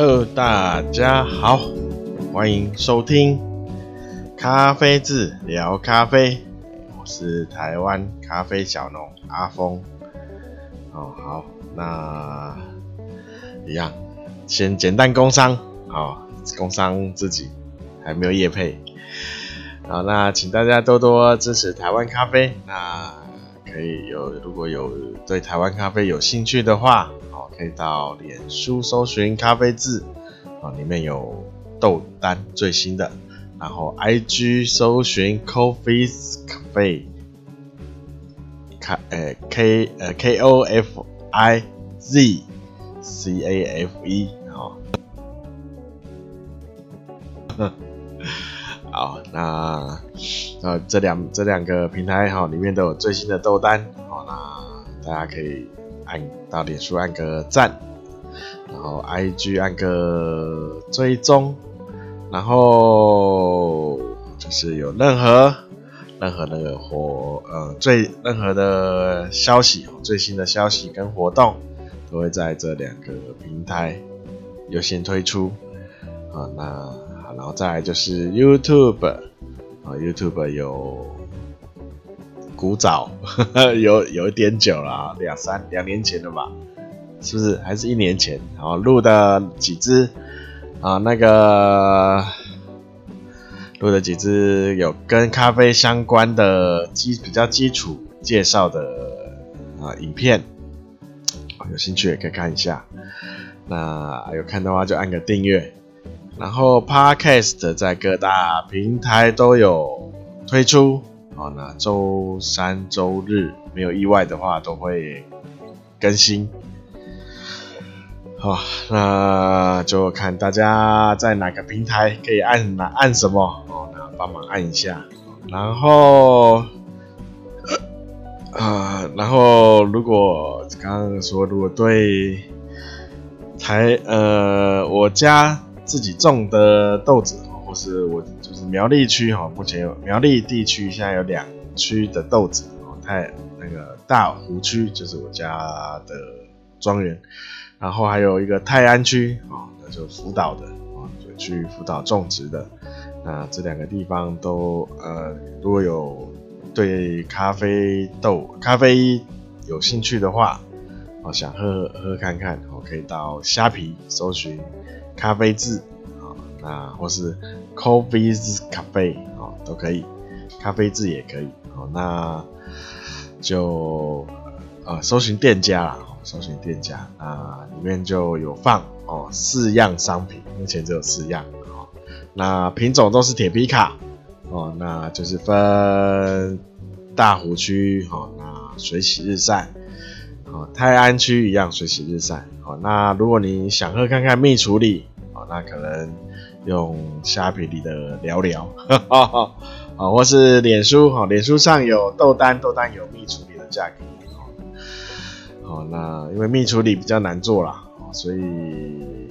呃大家好，欢迎收听咖啡志聊咖啡，我是台湾咖啡小农阿峰。哦，好，那一样，先简单工商，好，工商自己还没有业配，好，那请大家多多支持台湾咖啡，那可以有，如果有对台湾咖啡有兴趣的话。可以到脸书搜寻咖啡志啊，里面有豆单最新的，然后 IG 搜寻 Coffee's Cafe，咖呃 K 呃 K O F I Z C A F E 好，好，那呃这两这两个平台哈里面都有最新的豆单，好，那大家可以。按到脸书按个赞，然后 IG 按个追踪，然后就是有任何任何那个活呃最任何的消息，最新的消息跟活动都会在这两个平台优先推出啊。那，然后再来就是 YouTube 啊，YouTube 有。古早 有有一点久了，两三两年前了吧，是不是？还是一年前？然后录的几支啊，那个录的几支有跟咖啡相关的基比较基础介绍的啊影片，有兴趣也可以看一下。那有看的话就按个订阅，然后 Podcast 在各大平台都有推出。好，那周三、周日没有意外的话，都会更新。好，那就看大家在哪个平台可以按哪按什么哦，那帮忙按一下。然后，啊、呃，然后如果刚刚说，如果对台呃我家自己种的豆子。或是我就是苗栗区哈，目前有苗栗地区现在有两区的豆子哦，太那个大湖区就是我家的庄园，然后还有一个泰安区啊，那就福岛的啊，就去福岛种植的。那这两个地方都呃，如果有对咖啡豆咖啡有兴趣的话，哦，想喝喝看看，我可以到虾皮搜寻咖啡志。啊，或是 Coffee's Cafe 哦，都可以，咖啡志也可以哦。那就呃，搜寻店家啦，搜寻店家啊，里面就有放哦四样商品，目前只有四样哦。那品种都是铁皮卡哦，那就是分大湖区哦，那水洗日晒哦，泰安区一样水洗日晒哦。那如果你想喝看看蜜处理哦，那可能。用虾皮里的聊聊，啊，或是脸书哈，脸书上有豆单，豆单有蜜处理的价格，好，那因为蜜处理比较难做啦，所以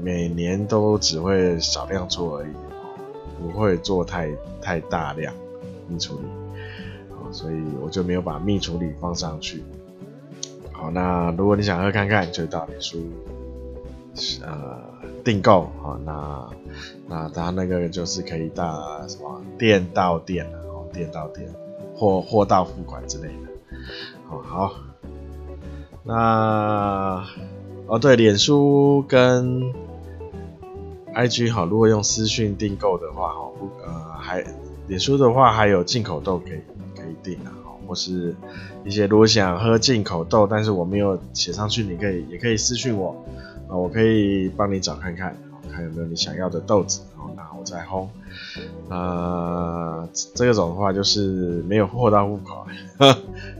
每年都只会少量做而已，不会做太太大量蜜处理，好，所以我就没有把蜜处理放上去。好，那如果你想喝看看，就到脸书。呃，订购啊，那那他那个就是可以到什么店到店哦，店到店，货货到付款之类的。哦，好，那哦对，脸书跟 IG 好，如果用私讯订购的话，哈，不呃还脸书的话还有进口豆可以可以订啊，或是一些如果想喝进口豆，但是我没有写上去，你可以也可以私讯我。啊，我可以帮你找看看，看有没有你想要的豆子，然后我再烘。呃，这种的话就是没有货到户口，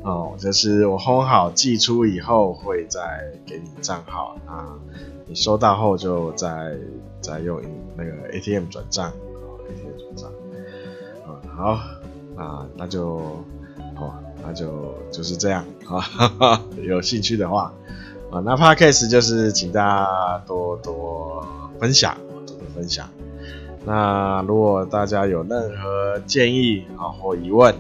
哦，就是我烘好寄出以后会再给你账号，啊，你收到后就再再用那个 ATM 转账，ATM 转账。嗯，好，啊，那就，哦，那就就是这样，啊，有兴趣的话。啊，那 Podcast 就是请大家多多分享，多多分享。那如果大家有任何建议啊或疑问，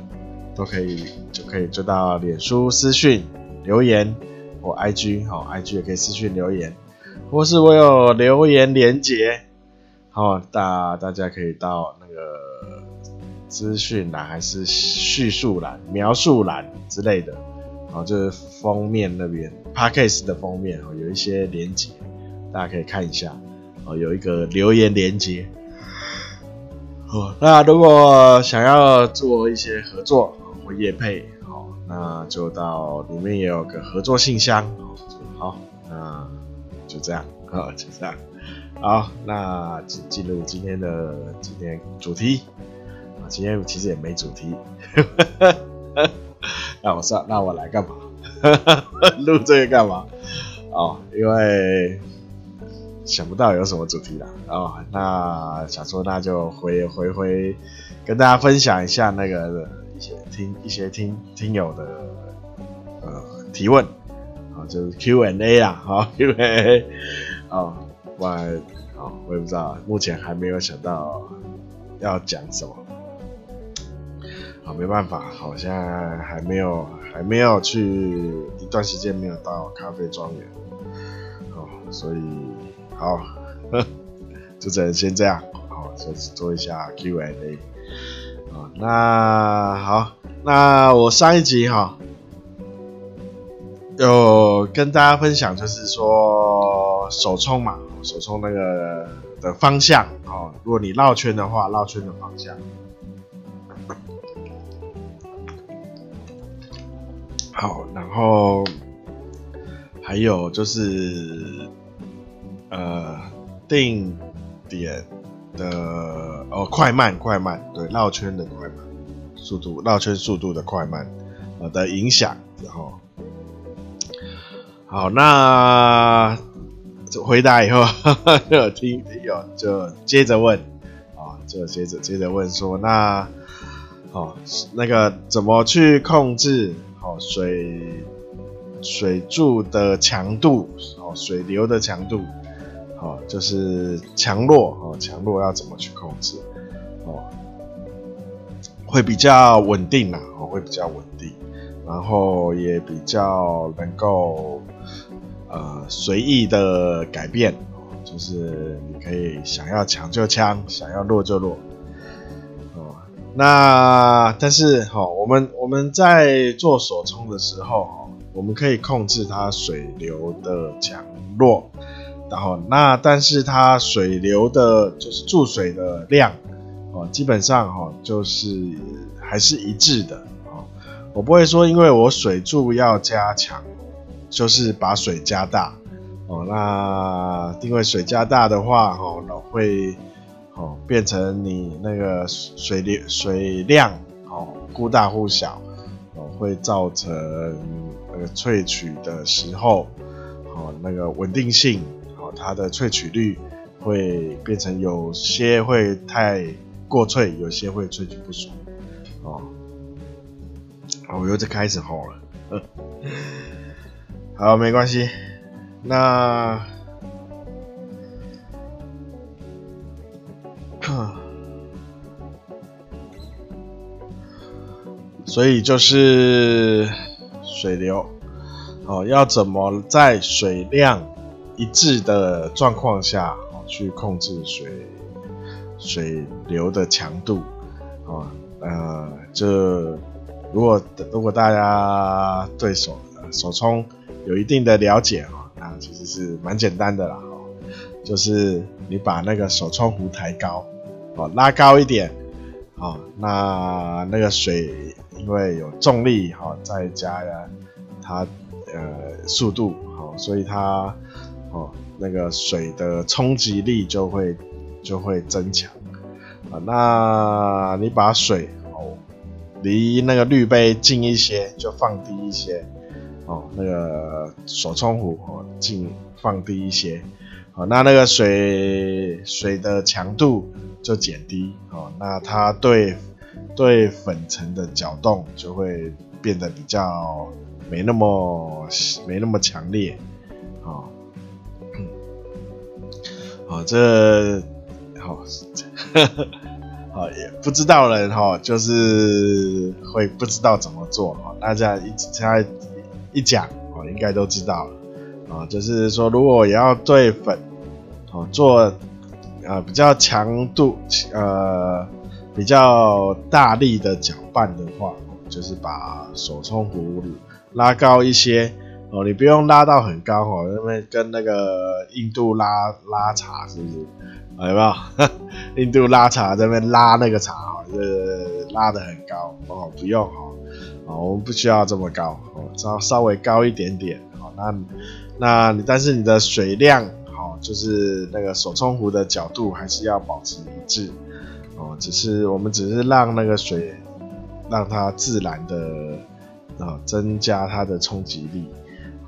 都可以就可以就到脸书私讯留言或 IG 好，IG 也可以私讯留言，或是我有留言连结，好，大大家可以到那个资讯栏还是叙述栏、描述栏之类的，好，就是封面那边 Podcast 的封面哦，有一些连接，大家可以看一下，哦，有一个留言连接。哦，那如果想要做一些合作或业配，好，那就到里面也有个合作信箱，好，那就这样，好，就这样，好，那进进入今天的今天主题，啊，今天其实也没主题，那我说，那我来干嘛？录这个干嘛？哦，因为。想不到有什么主题了哦，那想说那就回回回跟大家分享一下那个一些听一些听听友的呃提问啊，就是 Q&A 啦，好 Q&A 哦，我哦我也不知道，目前还没有想到要讲什么，好没办法，好像还没有还没有去一段时间没有到咖啡庄园，哦，所以。好，就只能先这样，好，就做一下 Q&A，啊，那好，那我上一集哈，有跟大家分享，就是说手冲嘛，手冲那个的方向，哦，如果你绕圈的话，绕圈的方向，好，然后还有就是。呃，定点的哦，快慢快慢，对，绕圈的快慢速度，绕圈速度的快慢呃的影响，然后好，那回答以后，呵 呵有听有就接着问啊，就接着接着问说，那哦，那个怎么去控制哦水水柱的强度哦，水流的强度。哦，就是强弱哦，强弱要怎么去控制哦，会比较稳定啦，哦，会比较稳定，然后也比较能够呃随意的改变，就是你可以想要强就强，想要弱就弱。那但是哈，我们我们在做手冲的时候哦，我们可以控制它水流的强弱。然后，那但是它水流的，就是注水的量，哦，基本上哈，就是还是一致的，哦，我不会说因为我水柱要加强，就是把水加大，哦，那因为水加大的话，哦，会，哦，变成你那个水流水量，哦，忽大忽小，哦，会造成那个萃取的时候，哦，那个稳定性哦。它的萃取率会变成有些会太过萃，有些会萃取不足。哦，我又在开始吼了。好，没关系。那，所以就是水流哦，要怎么在水量一致的状况下，哦去控制水水流的强度，啊，呃，这如果如果大家对手手冲有一定的了解啊，那其实是蛮简单的啦，哦就是你把那个手冲壶抬高，哦，拉高一点，啊，那那个水因为有重力哈，再加呀它呃速度，好，所以它。哦，那个水的冲击力就会就会增强啊。那你把水哦离那个滤杯近一些，就放低一些哦。那个手冲壶哦近放低一些，哦，那那个水水的强度就减低哦。那它对对粉尘的搅动就会变得比较没那么没那么强烈哦。好，这好，好也不知道人哈，就是会不知道怎么做哈。大家一现在一讲哦，应该都知道了。啊，就是说如果也要对粉哦做呃比较强度呃比较大力的搅拌的话，就是把手冲壶拉高一些哦，你不用拉到很高哦，因为跟那个印度拉拉茶是不是？有没有？印度拉茶这边拉那个茶哦，是拉的很高哦，不用哦，哦，我们不需要这么高哦，稍稍微高一点点哦。那那你但是你的水量，就是那个手冲壶的角度还是要保持一致哦。只是我们只是让那个水让它自然的啊增加它的冲击力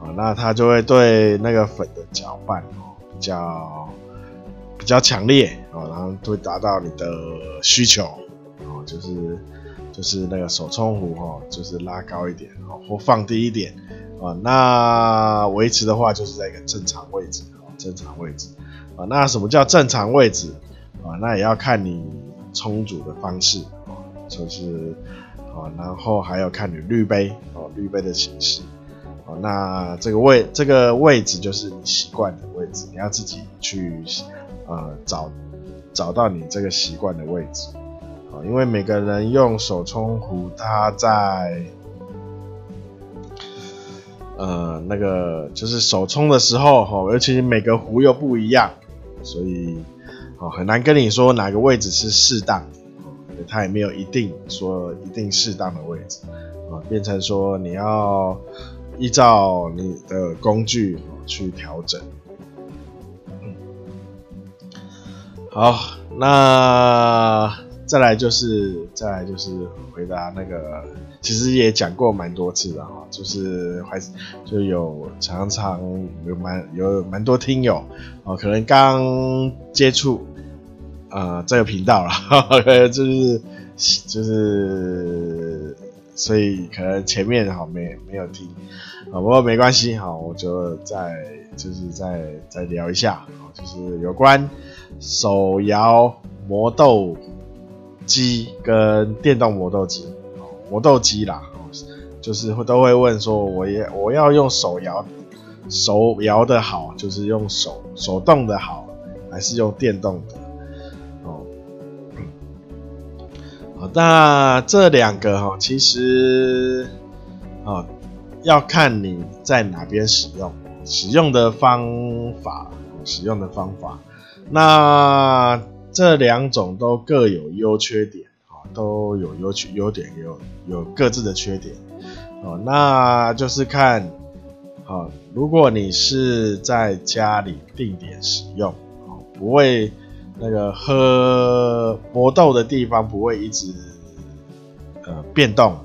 啊，那它就会对那个粉的搅拌哦比较。比较强烈哦，然后会达到你的需求哦，就是就是那个手冲壶哦，就是拉高一点哦，或放低一点啊。那维持的话就是在一个正常位置，正常位置啊。那什么叫正常位置啊？那也要看你冲煮的方式哦，就是啊，然后还要看你滤杯哦，滤杯的形式哦。那这个位这个位置就是你习惯的位置，你要自己去。呃，找找到你这个习惯的位置啊，因为每个人用手冲壶，它在呃那个就是手冲的时候哈，而且每个壶又不一样，所以哦很难跟你说哪个位置是适当的，它也没有一定说一定适当的位置啊，变成说你要依照你的工具去调整。好，那再来就是再来就是回答那个，其实也讲过蛮多次的哈，就是还就有常常有蛮有蛮多听友哦，可能刚接触呃这个频道了，就是就是所以可能前面哈没没有听啊，不过没关系哈，我就再就是再再聊一下，就是有关。手摇磨豆机跟电动磨豆机，磨豆机啦，就是都会问说，我也我要用手摇，手摇的好，就是用手手动的好，还是用电动的？哦，那这两个哈，其实啊，要看你在哪边使用，使用的方法，使用的方法。那这两种都各有优缺点，啊都有优缺优点，有有各自的缺点，哦，那就是看，好，如果你是在家里定点使用，哦，不会那个喝磨豆的地方不会一直呃变动，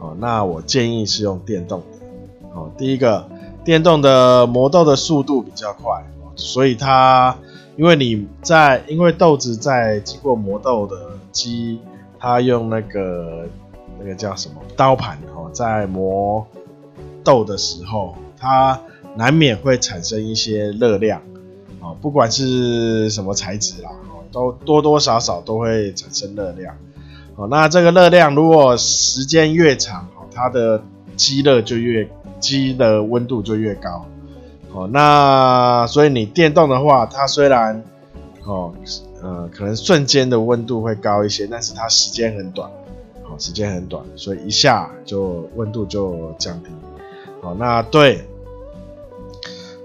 哦，那我建议是用电动的，哦，第一个电动的磨豆的速度比较快，所以它。因为你在，因为豆子在经过磨豆的机，它用那个那个叫什么刀盘哦，在磨豆的时候，它难免会产生一些热量哦，不管是什么材质啦，都多多少少都会产生热量哦。那这个热量如果时间越长哦，它的积热就越积的温度就越高。哦，那所以你电动的话，它虽然哦，呃，可能瞬间的温度会高一些，但是它时间很短，哦，时间很短，所以一下就温度就降低。哦，那对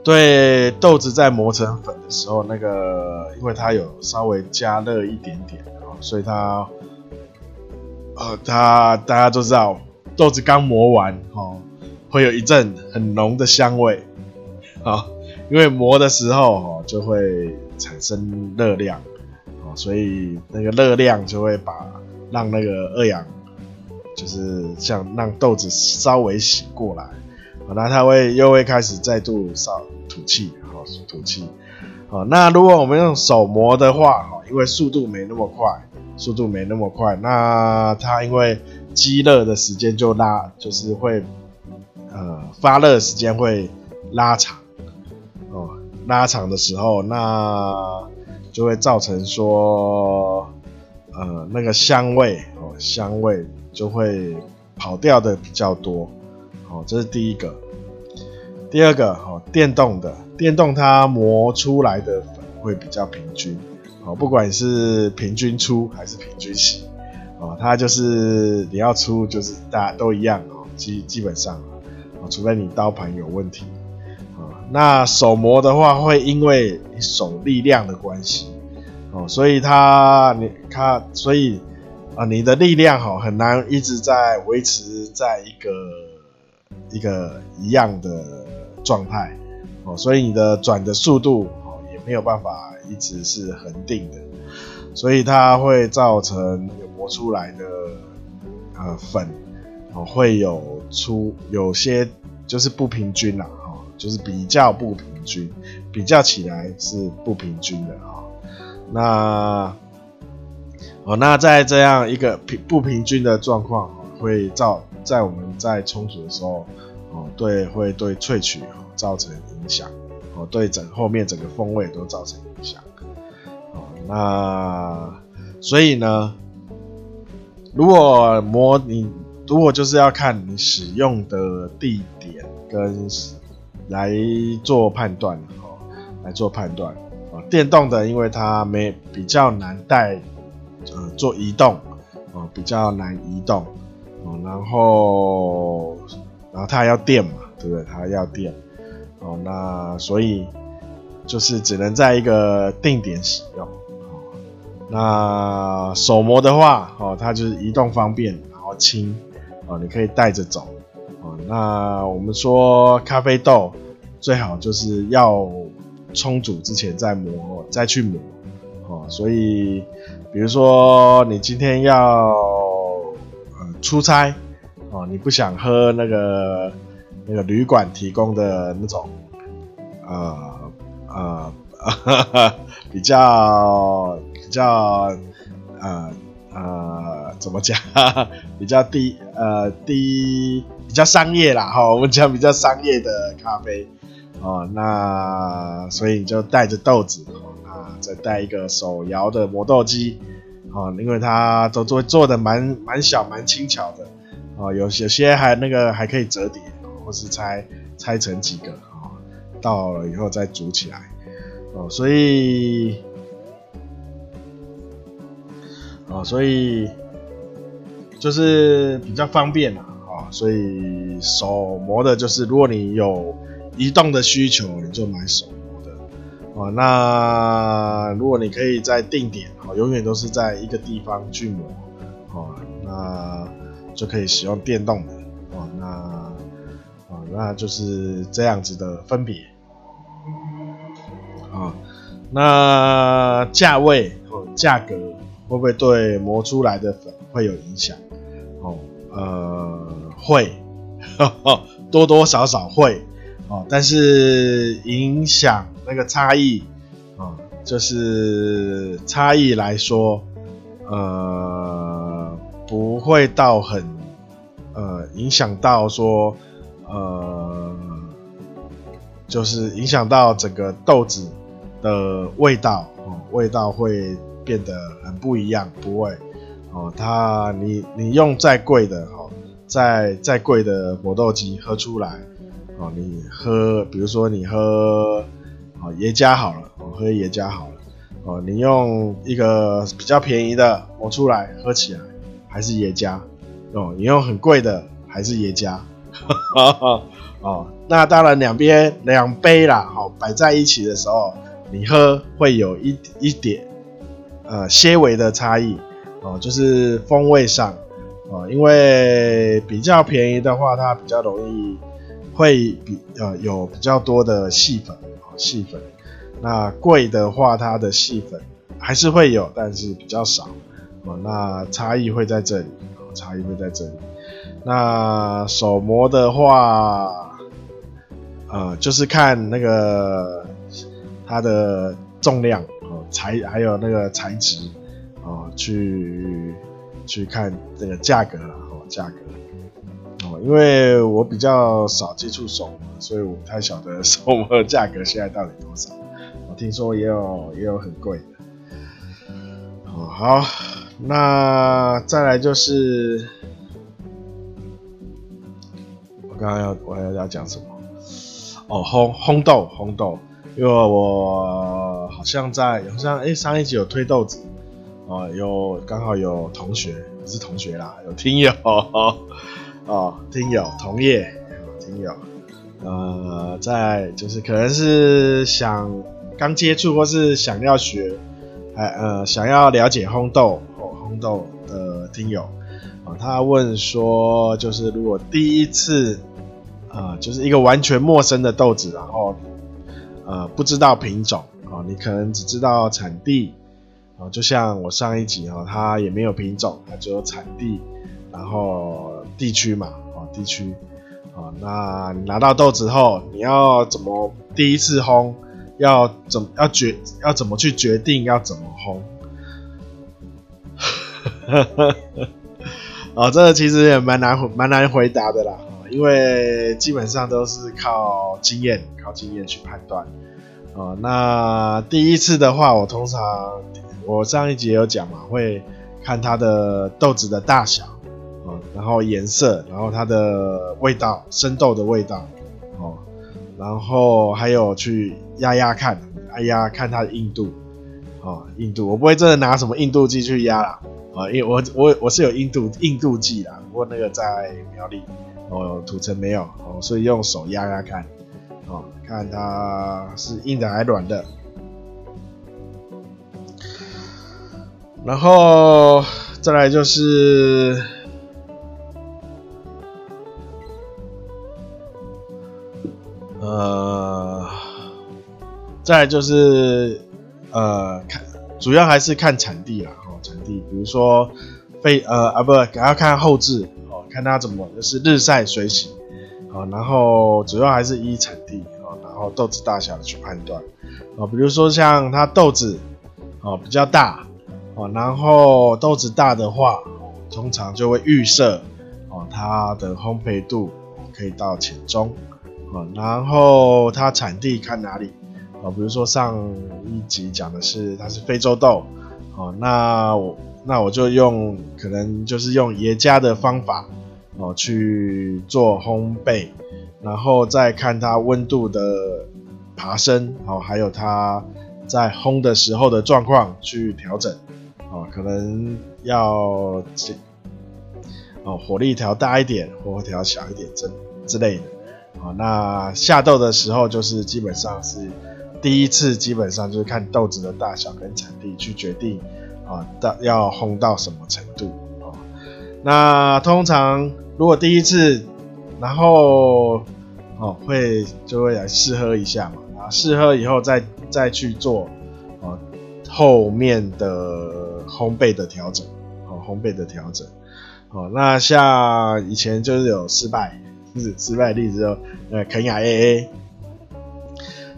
对豆子在磨成粉的时候，那个因为它有稍微加热一点点，哦，所以它呃，它大家都知道，豆子刚磨完，哦，会有一阵很浓的香味。啊，因为磨的时候哦，就会产生热量，哦，所以那个热量就会把让那个二氧，就是像让豆子稍微醒过来，那它会又会开始再度烧吐气，好吐气，好，那如果我们用手磨的话，哈，因为速度没那么快，速度没那么快，那它因为积热的时间就拉，就是会呃发热时间会拉长。拉长的时候，那就会造成说，呃，那个香味哦，香味就会跑掉的比较多，哦，这是第一个。第二个哦，电动的，电动它磨出来的粉会比较平均哦，不管是平均粗还是平均细哦，它就是你要粗就是大家都一样哦，基基本上哦，除非你刀盘有问题。那手磨的话，会因为手力量的关系。哦，所以它你它所以啊，你的力量哈很难一直在维持在一个一个一样的。状态。哦，所以你的转的速度哦也没有办法一直是恒定的，所以它会造成磨出来的呃粉哦会有出有些就是不平均啦，就是比较不平均，比较起来是不平均的啊。那哦那在这样一个平不平均的状况会造在我们在冲煮的时候。哦，对，会对萃取造成影响，哦，对整后面整个风味都造成影响，哦，那所以呢，如果磨你，如果就是要看你使用的地点跟来做判断，哦，来做判断，哦，电动的，因为它没比较难带，呃，做移动，哦，比较难移动，哦，然后。然后它还要电嘛，对不对？它要电，哦，那所以就是只能在一个定点使用。哦，那手模的话，哦，它就是移动方便，然后轻，哦，你可以带着走。哦，那我们说咖啡豆最好就是要冲煮之前再磨，再去磨。哦，所以比如说你今天要呃出差。哦，你不想喝那个那个旅馆提供的那种，呃呃 比较比较呃呃怎么讲？比较低呃低比较商业啦哈，我们讲比较商业的咖啡哦，那所以你就带着豆子哦，那再带一个手摇的磨豆机哦，因为它都做做的蛮蛮小蛮轻巧的。哦，有些些还那个还可以折叠，或是拆拆成几个哦，到了以后再组起来哦，所以哦，所以就是比较方便啦啊，所以手磨的就是如果你有移动的需求，你就买手磨的哦。那如果你可以在定点哦，永远都是在一个地方去磨哦，那。就可以使用电动的哦，那啊，那就是这样子的分别啊。那价位哦，价格会不会对磨出来的粉会有影响？呃，会，呵呵，多多少少会哦，但是影响那个差异啊，就是差异来说，呃。不会到很呃影响到说呃，就是影响到整个豆子的味道哦，味道会变得很不一样，不会哦。它你你用再贵的哦，再再贵的磨豆机喝出来哦，你喝比如说你喝哦耶加好了，哦喝耶加好了哦，你用一个比较便宜的磨出来喝起来。还是耶加哦，你用很贵的还是耶加 哦，那当然两边两杯啦，好摆在一起的时候，你喝会有一一点呃些微的差异哦，就是风味上哦，因为比较便宜的话，它比较容易会比呃有比较多的细粉哦细粉，那贵的话，它的细粉还是会有，但是比较少。哦，那差异会在这里，差异会在这里。那手磨的话，呃，就是看那个它的重量哦，材还有那个材质哦，去去看这个价格了哦，价格哦，因为我比较少接触手，所以我不太晓得 手模的价格现在到底多少。我听说也有也有很贵的。哦，好。那再来就是，我刚刚要我要要讲什么？哦，烘烘豆，烘豆，因为我好像在好像哎上一集有推豆子，哦，有刚好有同学不是同学啦，有听友哦，听友同业听友，呃，在就是可能是想刚接触或是想要学，还呃想要了解烘豆哦烘豆的听友啊。他问说，就是如果第一次，啊、就是一个完全陌生的豆子，然后，呃，不知道品种，啊、你可能只知道产地，哦、就像我上一集啊，它也没有品种，它只有产地，然后地区嘛，啊、呃，地区，啊、呃，那你拿到豆子后，你要怎么第一次烘，要怎么要决要怎么去决定要怎么烘？哦，这个其实也蛮难蛮难回答的啦，因为基本上都是靠经验，靠经验去判断。哦，那第一次的话，我通常我上一集有讲嘛，会看它的豆子的大小，哦，然后颜色，然后它的味道，生豆的味道，哦，然后还有去压压看，压压看它的硬度，哦，硬度，我不会真的拿什么硬度计去压啦。啊，因为我我我是有硬度硬度计啦，不过那个在苗栗，哦，土城没有，哦，所以用手压压看，哦，看它是硬的还是软的。然后再来就是，呃，再来就是呃，看主要还是看产地啦。产地，比如说非呃啊不，还要看后置哦，看它怎么就是日晒水洗啊，然后主要还是依产地啊，然后豆子大小去判断啊，比如说像它豆子啊比较大哦，然后豆子大的话，通常就会预设哦它的烘焙度可以到浅中哦，然后它产地看哪里哦，比如说上一集讲的是它是非洲豆。哦，那我那我就用可能就是用爷家的方法哦去做烘焙，然后再看它温度的爬升，哦，还有它在烘的时候的状况去调整，哦，可能要这哦火力调大一点，或调小一点之之类的，哦，那下豆的时候就是基本上是。第一次基本上就是看豆子的大小跟产地去决定啊，到要烘到什么程度啊。那通常如果第一次，然后哦会就会来试喝一下嘛，啊试喝以后再再去做啊后面的烘焙的调整，哦烘焙的调整，哦那像以前就是有失败，是失败例子哦，呃肯亚 AA。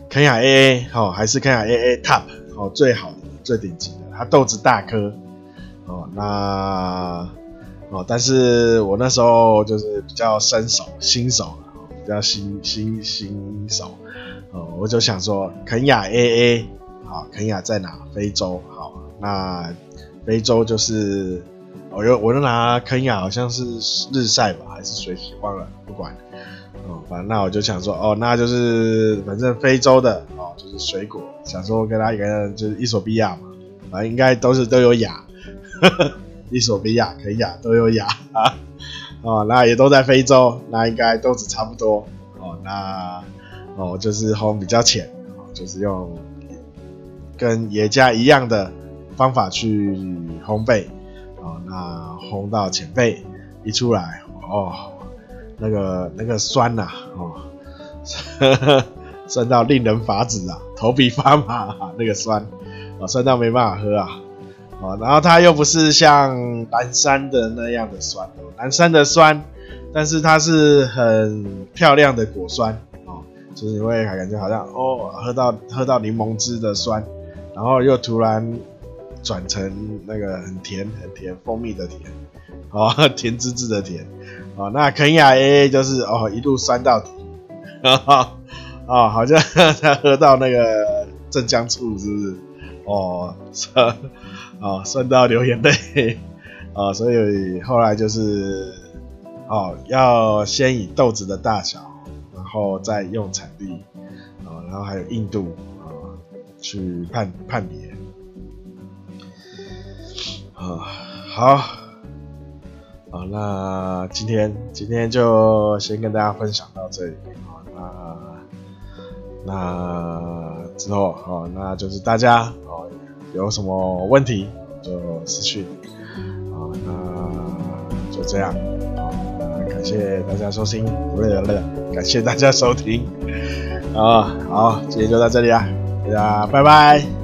肯亚 AA 哦，还是肯亚 AA Top 哦，最好的、最顶级的，它豆子大颗哦。那哦，但是我那时候就是比较新手、新手比较新新新手哦，我就想说肯亚 AA 好，肯亚在哪？非洲好，那非洲就是我又我就拿肯亚，好像是日晒吧，还是水洗？忘了，不管。哦，反正那我就想说，哦，那就是反正非洲的哦，就是水果，想说跟他一个就是衣索比亚嘛，反正应该都是都有亚，衣索比亚、肯亚都有亚啊，哦，那也都在非洲，那应该豆子差不多哦，那哦就是烘比较浅，哦，就是用跟野家一样的方法去烘焙，哦，那烘到浅焙一出来，哦。那个那个酸呐、啊，哦，呵 呵酸到令人发指啊，头皮发麻啊，那个酸，哦，酸到没办法喝啊，哦，然后它又不是像蓝山的那样的酸，蓝山的酸，但是它是很漂亮的果酸，哦，就是你会感觉好像哦，喝到喝到柠檬汁的酸，然后又突然转成那个很甜很甜蜂蜜的甜，哦，甜滋滋的甜。哦，那肯亚 AA 就是哦，一路酸到底，哦，哦好像他喝到那个镇江醋是不是？哦，酸，哦，酸到流眼泪，哦，所以后来就是，哦，要先以豆子的大小，然后再用产地啊，然后还有硬度啊去判判别啊，好，好，那今天今天就先跟大家分享到这里啊，那那之后啊，那就是大家啊有什么问题就私讯啊，那就这样。感谢大家收听，不累了累了，感谢大家收听，啊，好，今天就到这里啊，大家拜拜。